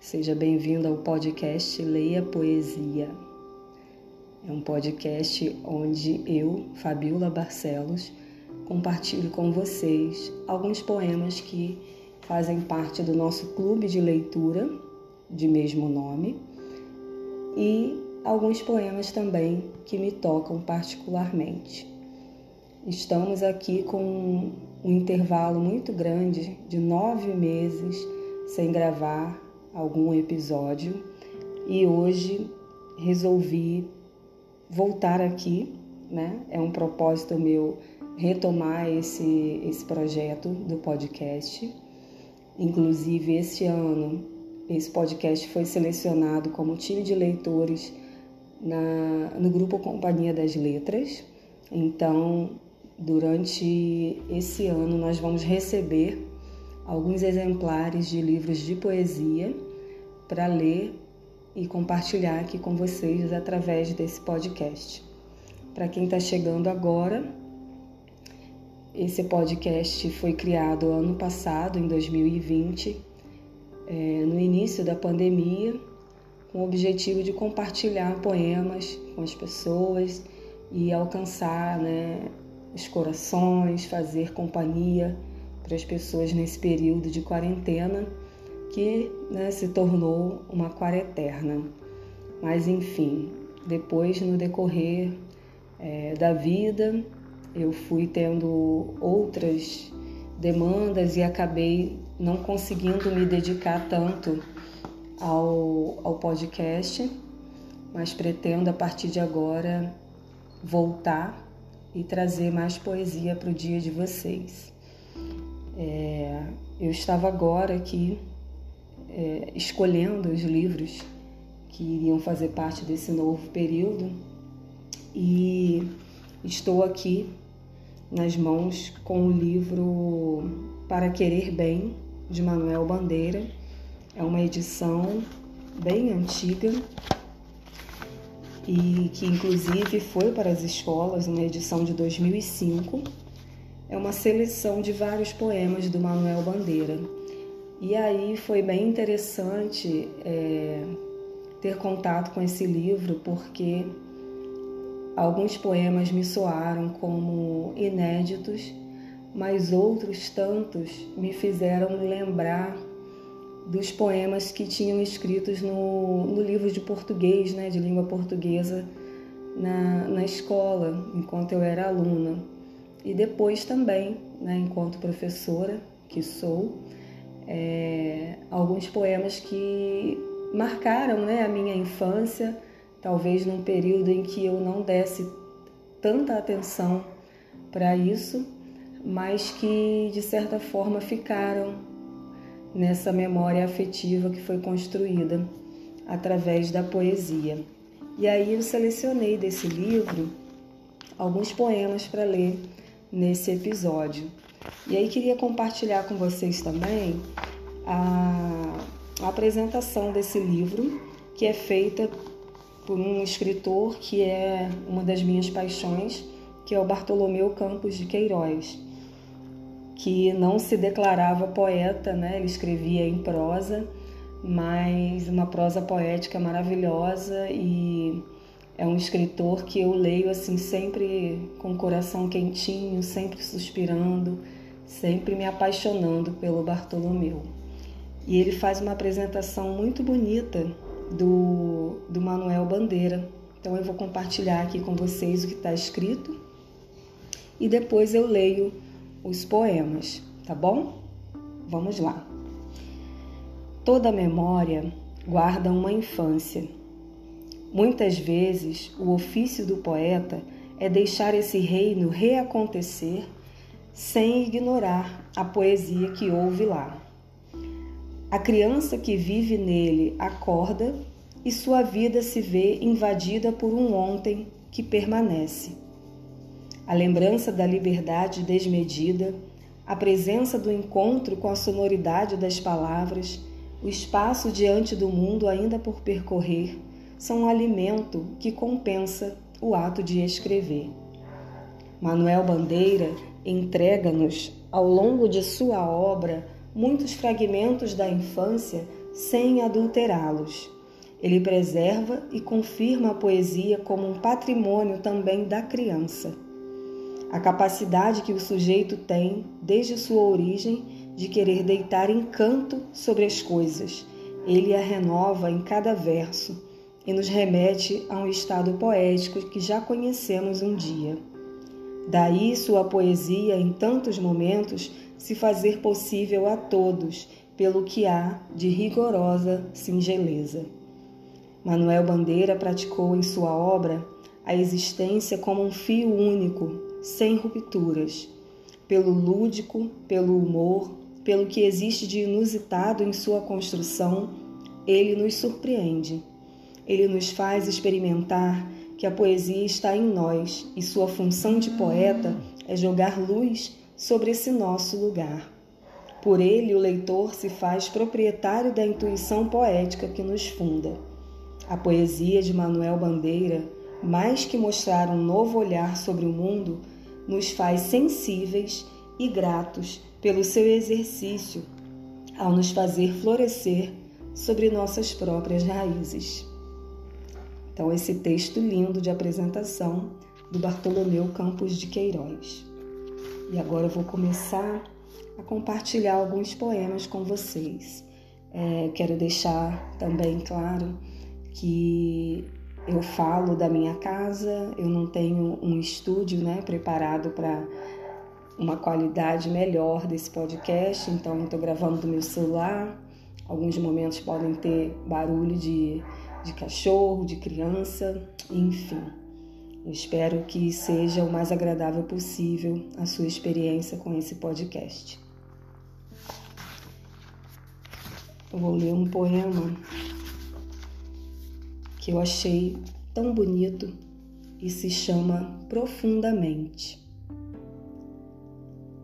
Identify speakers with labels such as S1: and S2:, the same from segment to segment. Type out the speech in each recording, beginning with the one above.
S1: Seja bem-vindo ao podcast Leia Poesia. É um podcast onde eu, Fabiola Barcelos, compartilho com vocês alguns poemas que fazem parte do nosso clube de leitura de mesmo nome e alguns poemas também que me tocam particularmente. Estamos aqui com um intervalo muito grande de nove meses sem gravar algum episódio e hoje resolvi voltar aqui, né? É um propósito meu retomar esse, esse projeto do podcast. Inclusive, esse ano, esse podcast foi selecionado como time de leitores na, no grupo Companhia das Letras. Então, Durante esse ano, nós vamos receber alguns exemplares de livros de poesia para ler e compartilhar aqui com vocês através desse podcast. Para quem está chegando agora, esse podcast foi criado ano passado, em 2020, é, no início da pandemia, com o objetivo de compartilhar poemas com as pessoas e alcançar né, os corações, fazer companhia para as pessoas nesse período de quarentena que né, se tornou uma quarentena. Mas enfim, depois no decorrer é, da vida eu fui tendo outras demandas e acabei não conseguindo me dedicar tanto ao, ao podcast, mas pretendo a partir de agora voltar e trazer mais poesia para o dia de vocês. É, eu estava agora aqui é, escolhendo os livros que iriam fazer parte desse novo período e estou aqui nas mãos com o livro Para Querer Bem, de Manuel Bandeira. É uma edição bem antiga, e que inclusive foi para as escolas uma edição de 2005. É uma seleção de vários poemas do Manuel Bandeira. E aí foi bem interessante é, ter contato com esse livro, porque alguns poemas me soaram como inéditos, mas outros tantos me fizeram lembrar dos poemas que tinham escritos no, no livro de português, né, de língua portuguesa, na, na escola, enquanto eu era aluna. E depois também, né, enquanto professora, que sou, é, alguns poemas que marcaram né, a minha infância, talvez num período em que eu não desse tanta atenção para isso, mas que de certa forma ficaram nessa memória afetiva que foi construída através da poesia. E aí eu selecionei desse livro alguns poemas para ler nesse episódio. E aí queria compartilhar com vocês também a, a apresentação desse livro, que é feita por um escritor que é uma das minhas paixões, que é o Bartolomeu Campos de Queiroz que não se declarava poeta, né? Ele escrevia em prosa, mas uma prosa poética maravilhosa e é um escritor que eu leio assim sempre com o coração quentinho, sempre suspirando, sempre me apaixonando pelo Bartolomeu. E ele faz uma apresentação muito bonita do, do Manuel Bandeira. Então eu vou compartilhar aqui com vocês o que está escrito e depois eu leio os poemas, tá bom? Vamos lá. Toda memória guarda uma infância. Muitas vezes, o ofício do poeta é deixar esse reino reacontecer sem ignorar a poesia que houve lá. A criança que vive nele acorda e sua vida se vê invadida por um ontem que permanece a lembrança da liberdade desmedida, a presença do encontro com a sonoridade das palavras, o espaço diante do mundo ainda por percorrer, são um alimento que compensa o ato de escrever. Manuel Bandeira entrega-nos, ao longo de sua obra, muitos fragmentos da infância sem adulterá-los. Ele preserva e confirma a poesia como um patrimônio também da criança. A capacidade que o sujeito tem, desde sua origem, de querer deitar encanto sobre as coisas. Ele a renova em cada verso e nos remete a um estado poético que já conhecemos um dia. Daí sua poesia, em tantos momentos, se fazer possível a todos, pelo que há de rigorosa singeleza. Manuel Bandeira praticou em sua obra a existência como um fio único, sem rupturas, pelo lúdico, pelo humor, pelo que existe de inusitado em sua construção, ele nos surpreende. Ele nos faz experimentar que a poesia está em nós e sua função de poeta é jogar luz sobre esse nosso lugar. Por ele, o leitor se faz proprietário da intuição poética que nos funda. A poesia de Manuel Bandeira, mais que mostrar um novo olhar sobre o mundo, nos faz sensíveis e gratos pelo seu exercício ao nos fazer florescer sobre nossas próprias raízes. Então, esse texto lindo de apresentação do Bartolomeu Campos de Queiroz. E agora eu vou começar a compartilhar alguns poemas com vocês. É, quero deixar também claro que eu falo da minha casa, eu não tenho um estúdio né, preparado para uma qualidade melhor desse podcast, então estou gravando do meu celular. Alguns momentos podem ter barulho de, de cachorro, de criança, enfim. Eu espero que seja o mais agradável possível a sua experiência com esse podcast. Eu vou ler um poema que eu achei tão bonito e se chama Profundamente.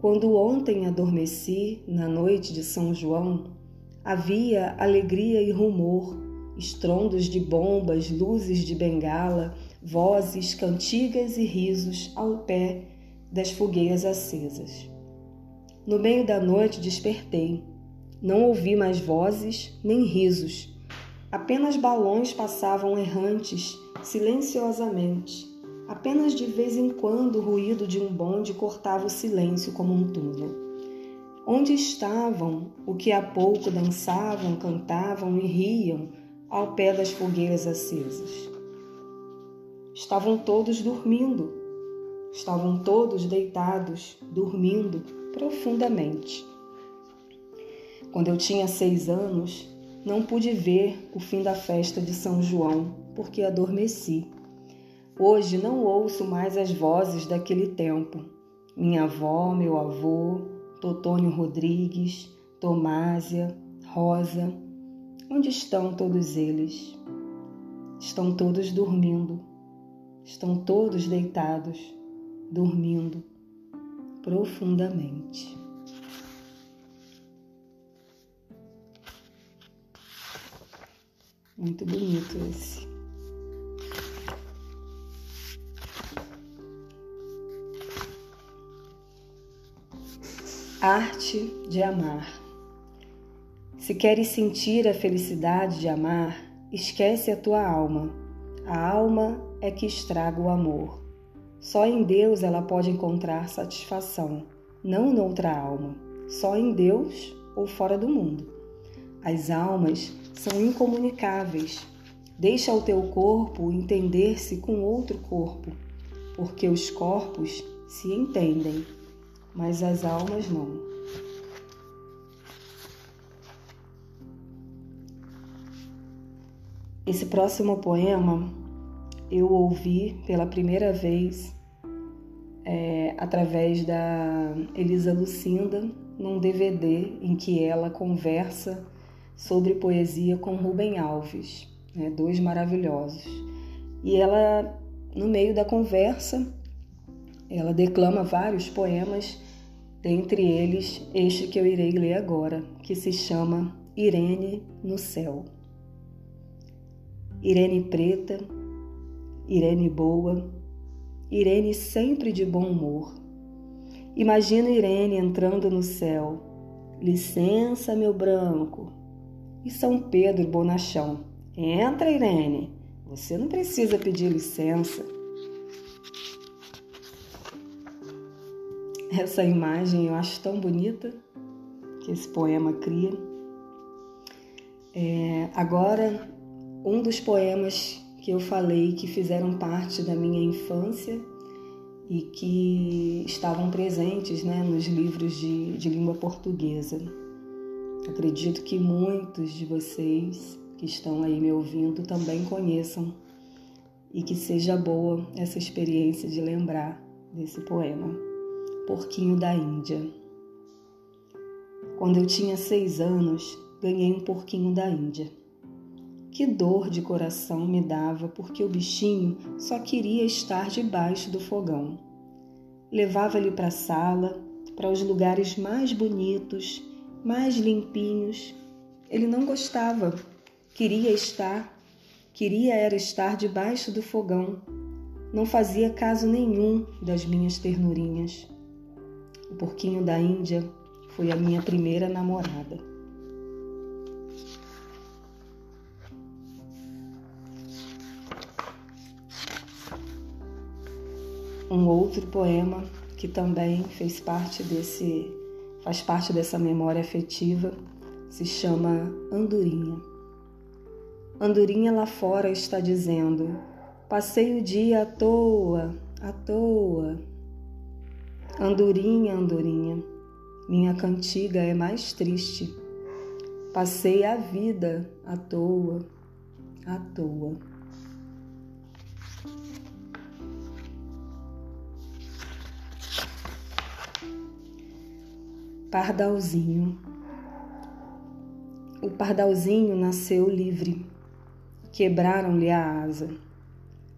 S1: Quando ontem adormeci na noite de São João, havia alegria e rumor, estrondos de bombas, luzes de bengala, vozes, cantigas e risos ao pé das fogueiras acesas. No meio da noite despertei. Não ouvi mais vozes nem risos. Apenas balões passavam errantes, silenciosamente Apenas de vez em quando o ruído de um bonde cortava o silêncio como um túnel. Onde estavam o que há pouco dançavam, cantavam e riam ao pé das fogueiras acesas? Estavam todos dormindo, estavam todos deitados, dormindo profundamente. Quando eu tinha seis anos, não pude ver o fim da festa de São João, porque adormeci. Hoje não ouço mais as vozes daquele tempo. Minha avó, meu avô, Totônio Rodrigues, Tomásia, Rosa, onde estão todos eles? Estão todos dormindo, estão todos deitados, dormindo profundamente. Muito bonito esse. Arte de amar. Se queres sentir a felicidade de amar, esquece a tua alma. A alma é que estraga o amor. Só em Deus ela pode encontrar satisfação, não noutra alma. Só em Deus ou fora do mundo. As almas são incomunicáveis. Deixa o teu corpo entender-se com outro corpo, porque os corpos se entendem mas as almas não. Esse próximo poema eu ouvi pela primeira vez é, através da Elisa Lucinda num DVD em que ela conversa sobre poesia com Rubem Alves, né, dois maravilhosos. E ela, no meio da conversa, ela declama vários poemas dentre eles este que eu irei ler agora, que se chama Irene no Céu. Irene preta, Irene boa, Irene sempre de bom humor. Imagina Irene entrando no céu. Licença, meu branco. e São Pedro Bonachão. Entra, Irene. Você não precisa pedir licença. Essa imagem eu acho tão bonita que esse poema cria. É, agora, um dos poemas que eu falei que fizeram parte da minha infância e que estavam presentes né, nos livros de, de língua portuguesa. Acredito que muitos de vocês que estão aí me ouvindo também conheçam e que seja boa essa experiência de lembrar desse poema, Porquinho da Índia. Quando eu tinha seis anos, ganhei um porquinho da Índia. Que dor de coração me dava porque o bichinho só queria estar debaixo do fogão. Levava-lhe para a sala, para os lugares mais bonitos, mais limpinhos. Ele não gostava, queria estar, queria era estar debaixo do fogão. Não fazia caso nenhum das minhas ternurinhas. O porquinho da Índia foi a minha primeira namorada. Um outro poema que também fez parte desse faz parte dessa memória afetiva, se chama Andorinha. Andorinha lá fora está dizendo: Passei o dia à toa, à toa. Andorinha, andorinha, minha cantiga é mais triste. Passei a vida à toa, à toa. Pardalzinho. O pardalzinho nasceu livre. Quebraram-lhe a asa.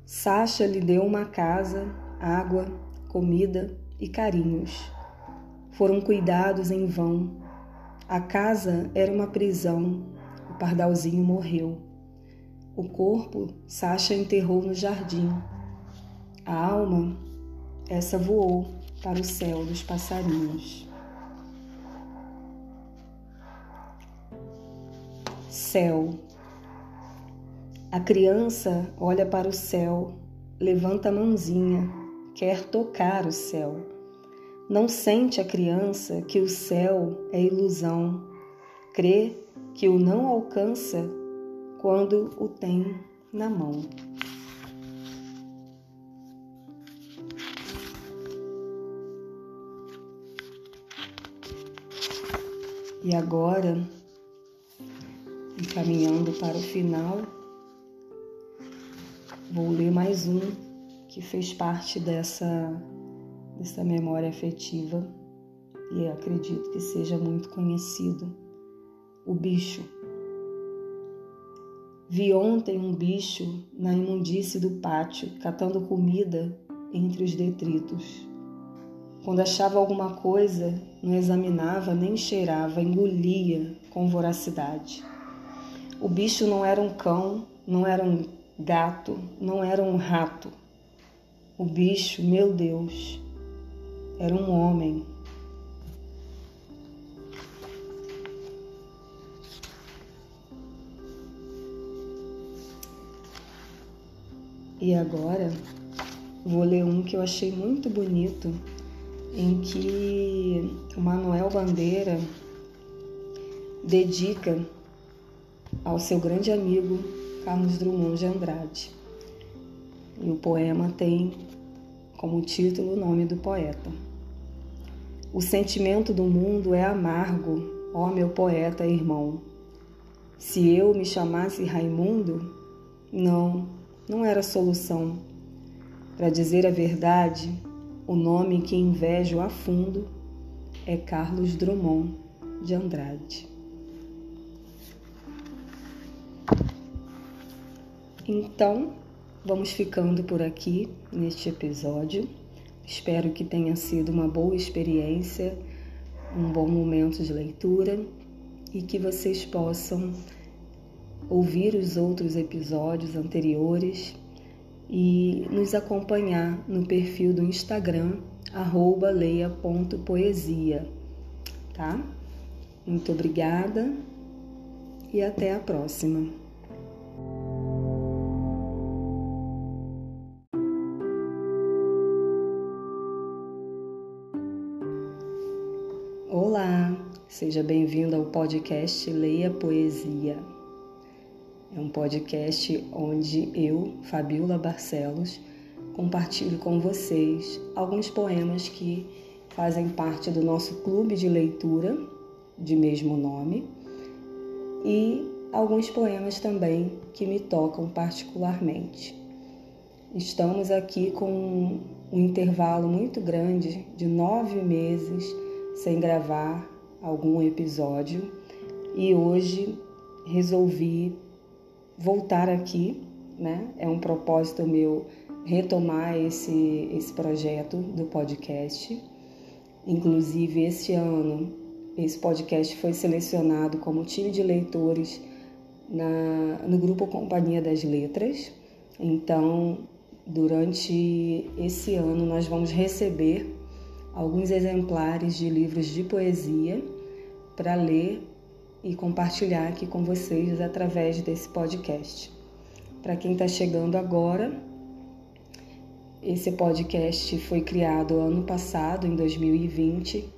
S1: Sacha lhe deu uma casa, água, comida e carinhos. Foram cuidados em vão. A casa era uma prisão. O pardalzinho morreu. O corpo Sacha enterrou no jardim. A alma, essa voou para o céu dos passarinhos. Céu. A criança olha para o céu, levanta a mãozinha, quer tocar o céu. Não sente a criança que o céu é ilusão, crê que o não alcança quando o tem na mão. E agora Encaminhando para o final, vou ler mais um que fez parte dessa, dessa memória afetiva e acredito que seja muito conhecido. O bicho. Vi ontem um bicho na imundície do pátio, catando comida entre os detritos. Quando achava alguma coisa, não examinava nem cheirava, engolia com voracidade. O bicho não era um cão, não era um gato, não era um rato. O bicho, meu Deus, era um homem. E agora vou ler um que eu achei muito bonito, em que o Manuel Bandeira dedica ao seu grande amigo Carlos Drummond de Andrade. E o poema tem como título o nome do poeta. O sentimento do mundo é amargo, ó meu poeta irmão. Se eu me chamasse Raimundo, não, não era solução. Para dizer a verdade, o nome que invejo a fundo é Carlos Drummond de Andrade. Então, vamos ficando por aqui neste episódio. Espero que tenha sido uma boa experiência, um bom momento de leitura e que vocês possam ouvir os outros episódios anteriores e nos acompanhar no perfil do Instagram leia.poesia, tá? Muito obrigada e até a próxima. Seja bem-vindo ao podcast Leia Poesia. É um podcast onde eu, Fabiola Barcelos, compartilho com vocês alguns poemas que fazem parte do nosso clube de leitura de mesmo nome e alguns poemas também que me tocam particularmente. Estamos aqui com um intervalo muito grande de nove meses sem gravar algum episódio e hoje resolvi voltar aqui, né? É um propósito meu retomar esse, esse projeto do podcast. Inclusive, esse ano, esse podcast foi selecionado como time de leitores na, no grupo Companhia das Letras. Então, durante esse ano, nós vamos receber alguns exemplares de livros de poesia para ler e compartilhar aqui com vocês através desse podcast. Para quem está chegando agora, esse podcast foi criado ano passado, em 2020,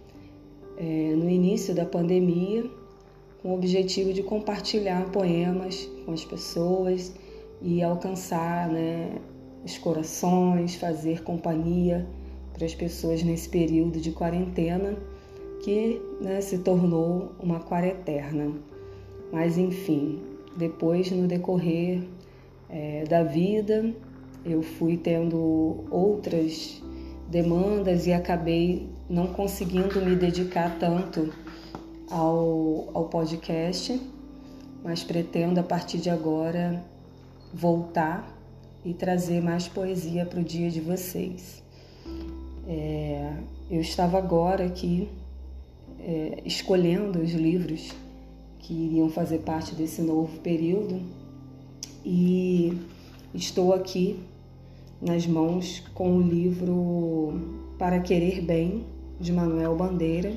S1: é, no início da pandemia, com o objetivo de compartilhar poemas com as pessoas e alcançar né, os corações, fazer companhia para as pessoas nesse período de quarentena que né, se tornou uma quareterna. Mas enfim, depois no decorrer é, da vida eu fui tendo outras demandas e acabei não conseguindo me dedicar tanto ao, ao podcast, mas pretendo a partir de agora voltar e trazer mais poesia para o dia de vocês. É, eu estava agora aqui é, escolhendo os livros que iriam fazer parte desse novo período e estou aqui nas mãos com o livro Para Querer Bem, de Manuel Bandeira.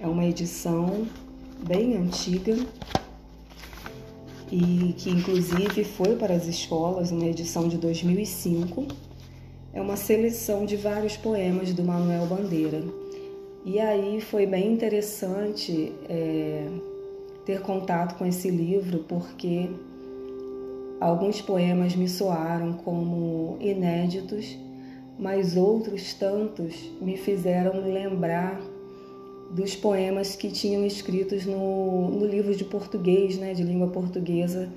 S1: É uma edição bem antiga e que inclusive foi para as escolas, uma edição de 2005 é uma seleção de vários poemas do Manuel Bandeira. E aí foi bem interessante é, ter contato com esse livro, porque alguns poemas me soaram como inéditos, mas outros tantos me fizeram lembrar dos poemas que tinham escritos no, no livro de português, né, de língua portuguesa,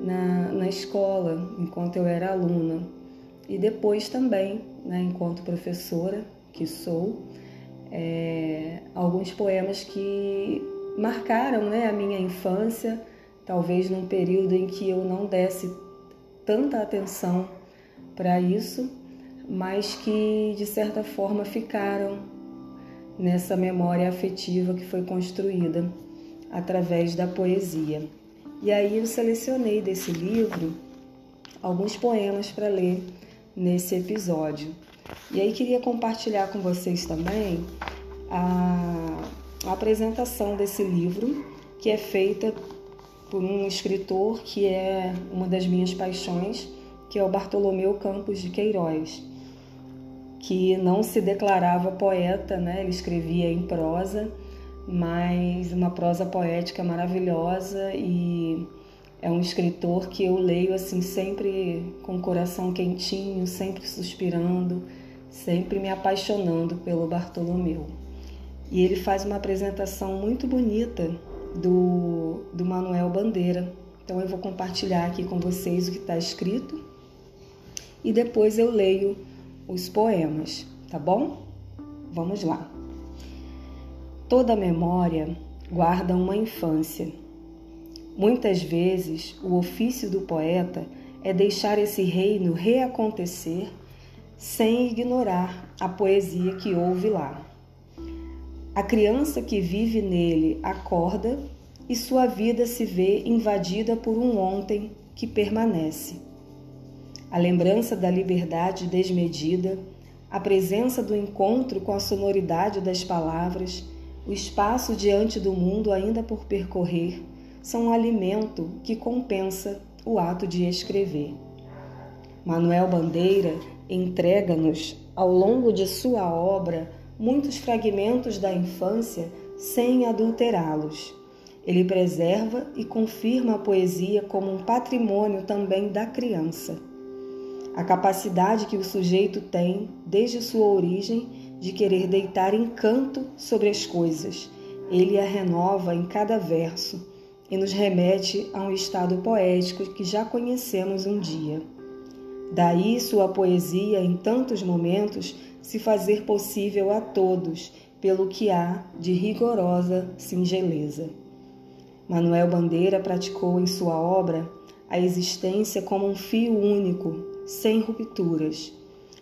S1: na, na escola, enquanto eu era aluna. E depois também, né, enquanto professora que sou, é, alguns poemas que marcaram né, a minha infância, talvez num período em que eu não desse tanta atenção para isso, mas que de certa forma ficaram nessa memória afetiva que foi construída através da poesia. E aí eu selecionei desse livro alguns poemas para ler nesse episódio. E aí queria compartilhar com vocês também a, a apresentação desse livro, que é feita por um escritor que é uma das minhas paixões, que é o Bartolomeu Campos de Queiroz, que não se declarava poeta, né? Ele escrevia em prosa, mas uma prosa poética maravilhosa e é um escritor que eu leio assim sempre com o coração quentinho, sempre suspirando, sempre me apaixonando pelo Bartolomeu. E ele faz uma apresentação muito bonita do, do Manuel Bandeira. Então eu vou compartilhar aqui com vocês o que está escrito e depois eu leio os poemas, tá bom? Vamos lá. Toda memória guarda uma infância Muitas vezes, o ofício do poeta é deixar esse reino reacontecer sem ignorar a poesia que houve lá. A criança que vive nele acorda e sua vida se vê invadida por um ontem que permanece. A lembrança da liberdade desmedida, a presença do encontro com a sonoridade das palavras, o espaço diante do mundo ainda por percorrer, são um alimento que compensa o ato de escrever. Manuel Bandeira entrega-nos, ao longo de sua obra, muitos fragmentos da infância sem adulterá-los. Ele preserva e confirma a poesia como um patrimônio também da criança. A capacidade que o sujeito tem, desde sua origem, de querer deitar encanto sobre as coisas. Ele a renova em cada verso e nos remete a um estado poético que já conhecemos um dia. Daí sua poesia, em tantos momentos, se fazer possível a todos, pelo que há de rigorosa singeleza. Manuel Bandeira praticou em sua obra a existência como um fio único, sem rupturas,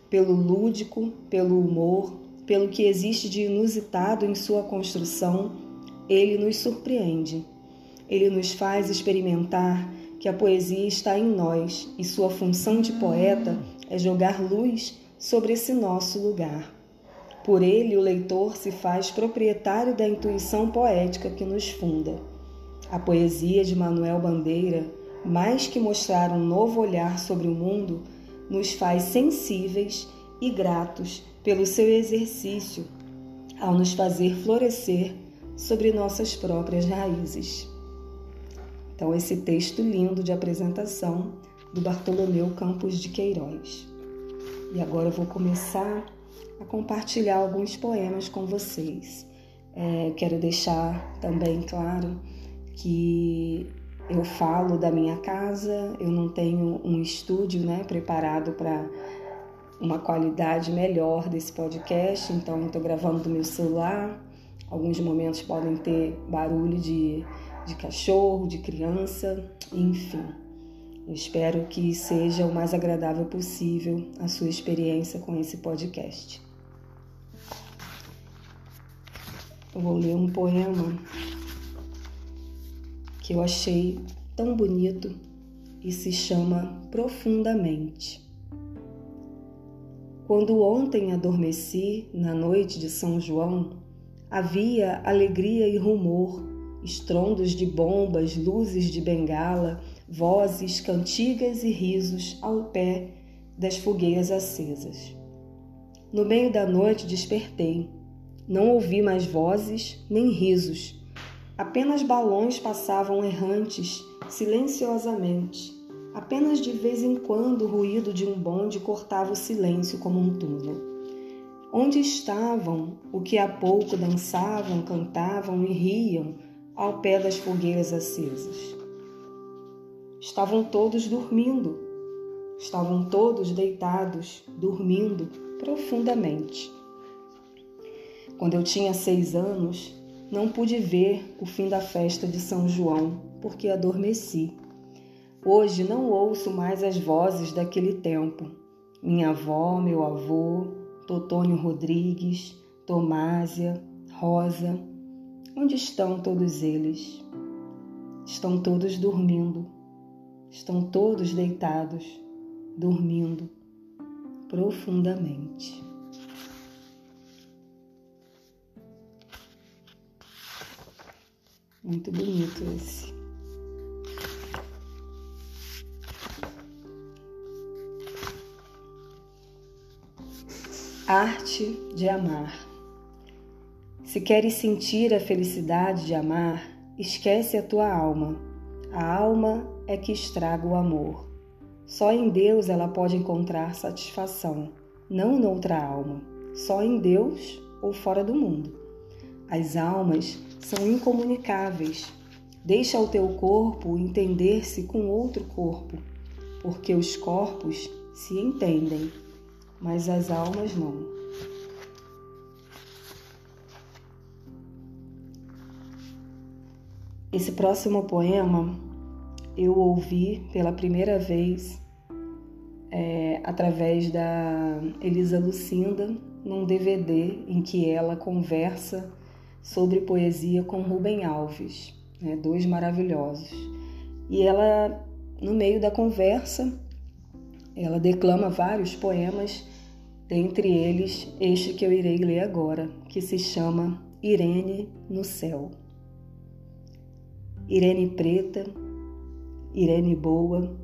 S1: pelo lúdico, pelo humor, pelo que existe de inusitado em sua construção, ele nos surpreende. Ele nos faz experimentar que a poesia está em nós e sua função de poeta é jogar luz sobre esse nosso lugar. Por ele, o leitor se faz proprietário da intuição poética que nos funda. A poesia de Manuel Bandeira, mais que mostrar um novo olhar sobre o mundo, nos faz sensíveis e gratos pelo seu exercício ao nos fazer florescer sobre nossas próprias raízes. Então, esse texto lindo de apresentação do Bartolomeu Campos de Queiroz. E agora eu vou começar a compartilhar alguns poemas com vocês. É, quero deixar também claro que eu falo da minha casa, eu não tenho um estúdio né, preparado para uma qualidade melhor desse podcast, então estou gravando do meu celular. Alguns momentos podem ter barulho de de cachorro, de criança, enfim. Eu espero que seja o mais agradável possível a sua experiência com esse podcast. Eu vou ler um poema que eu achei tão bonito e se chama Profundamente. Quando ontem adormeci na noite de São João, havia alegria e rumor estrondos de bombas, luzes de bengala, vozes, cantigas e risos ao pé das fogueiras acesas. No meio da noite despertei. Não ouvi mais vozes nem risos. Apenas balões passavam errantes, silenciosamente. Apenas de vez em quando o ruído de um bonde cortava o silêncio como um túnel. Onde estavam o que há pouco dançavam, cantavam e riam, ao pé das fogueiras acesas. Estavam todos dormindo, estavam todos deitados, dormindo profundamente. Quando eu tinha seis anos, não pude ver o fim da festa de São João, porque adormeci. Hoje não ouço mais as vozes daquele tempo. Minha avó, meu avô, Totônio Rodrigues, Tomásia, Rosa, Onde estão todos eles? Estão todos dormindo, estão todos deitados, dormindo profundamente. Muito bonito esse. Arte de amar. Se queres sentir a felicidade de amar, esquece a tua alma. A alma é que estraga o amor. Só em Deus ela pode encontrar satisfação, não noutra alma, só em Deus ou fora do mundo. As almas são incomunicáveis. Deixa o teu corpo entender-se com outro corpo, porque os corpos se entendem, mas as almas não. Esse próximo poema eu ouvi pela primeira vez é, através da Elisa Lucinda num DVD em que ela conversa sobre poesia com Rubem Alves, né, dois maravilhosos. E ela, no meio da conversa, ela declama vários poemas, dentre eles este que eu irei ler agora, que se chama Irene no Céu. Irene preta, Irene boa,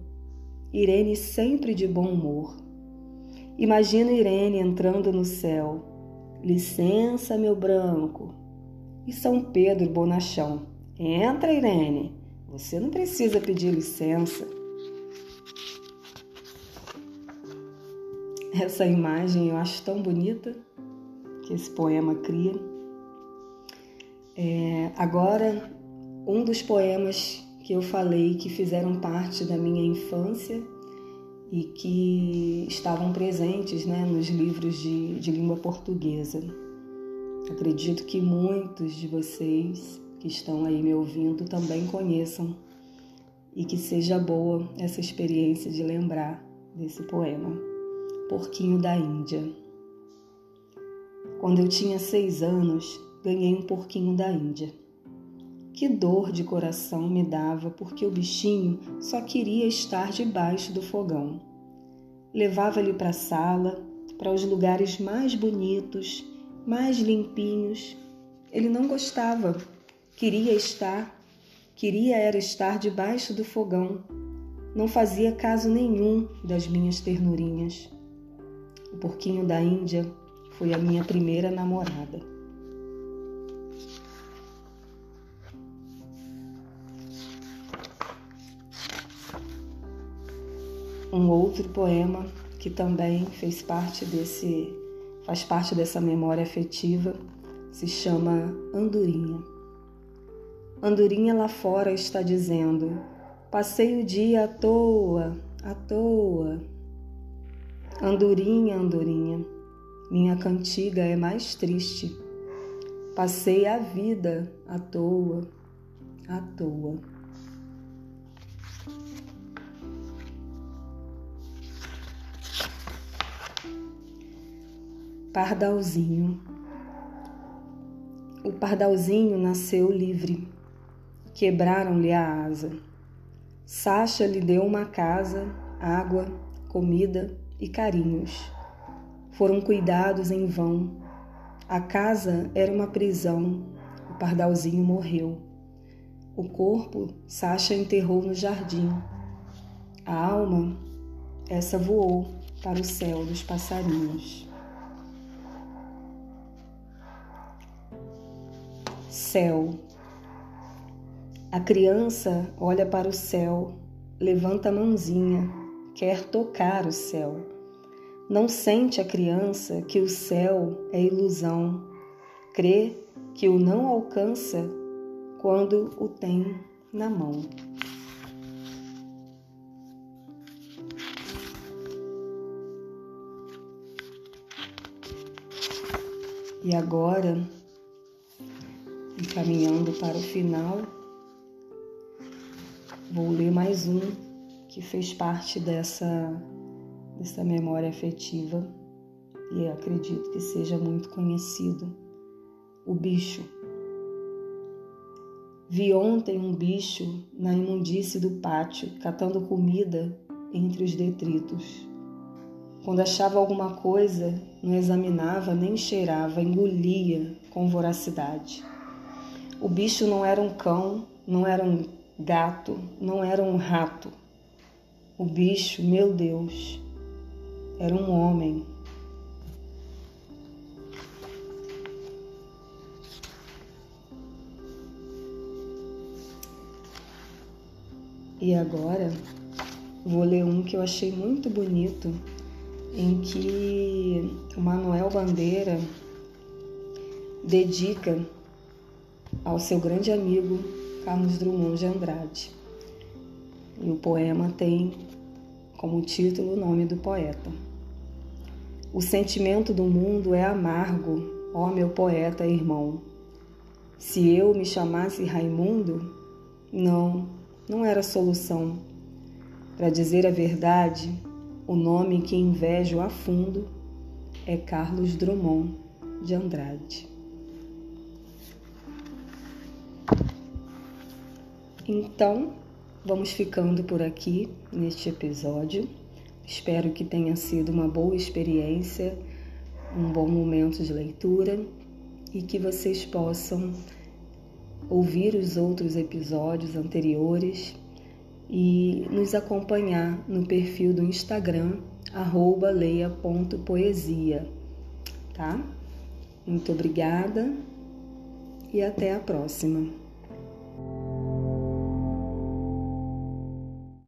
S1: Irene sempre de bom humor. Imagina Irene entrando no céu. Licença, meu branco. E São Pedro bonachão. Entra, Irene. Você não precisa pedir licença. Essa imagem eu acho tão bonita que esse poema cria. É, agora, um dos poemas que eu falei que fizeram parte da minha infância e que estavam presentes né, nos livros de, de língua portuguesa. Acredito que muitos de vocês que estão aí me ouvindo também conheçam e que seja boa essa experiência de lembrar desse poema, Porquinho da Índia. Quando eu tinha seis anos, ganhei um porquinho da Índia. Que dor de coração me dava porque o bichinho só queria estar debaixo do fogão. Levava-lhe para a sala, para os lugares mais bonitos, mais limpinhos. Ele não gostava, queria estar, queria era estar debaixo do fogão. Não fazia caso nenhum das minhas ternurinhas. O porquinho da Índia foi a minha primeira namorada. Um outro poema que também fez parte desse faz parte dessa memória afetiva, se chama Andorinha. Andorinha lá fora está dizendo: Passei o dia à toa, à toa. Andorinha, andorinha, minha cantiga é mais triste. Passei a vida à toa, à toa. Pardalzinho. O pardalzinho nasceu livre. Quebraram-lhe a asa. Sacha lhe deu uma casa, água, comida e carinhos. Foram cuidados em vão. A casa era uma prisão. O pardalzinho morreu. O corpo Sacha enterrou no jardim. A alma, essa voou para o céu dos passarinhos. Céu. A criança olha para o céu, levanta a mãozinha, quer tocar o céu. Não sente a criança que o céu é ilusão, crê que o não alcança quando o tem na mão. E agora Encaminhando para o final, vou ler mais um que fez parte dessa, dessa memória afetiva e acredito que seja muito conhecido. O bicho. Vi ontem um bicho na imundície do pátio, catando comida entre os detritos. Quando achava alguma coisa, não examinava nem cheirava, engolia com voracidade. O bicho não era um cão, não era um gato, não era um rato. O bicho, meu Deus, era um homem. E agora vou ler um que eu achei muito bonito, em que o Manuel Bandeira dedica ao seu grande amigo Carlos Drummond de Andrade. E o poema tem como título o nome do poeta. O sentimento do mundo é amargo, ó meu poeta irmão. Se eu me chamasse Raimundo, não, não era solução. Para dizer a verdade, o nome que invejo a fundo é Carlos Drummond de Andrade. Então, vamos ficando por aqui neste episódio. Espero que tenha sido uma boa experiência, um bom momento de leitura e que vocês possam ouvir os outros episódios anteriores e nos acompanhar no perfil do Instagram @leia.poesia, tá? Muito obrigada e até a próxima.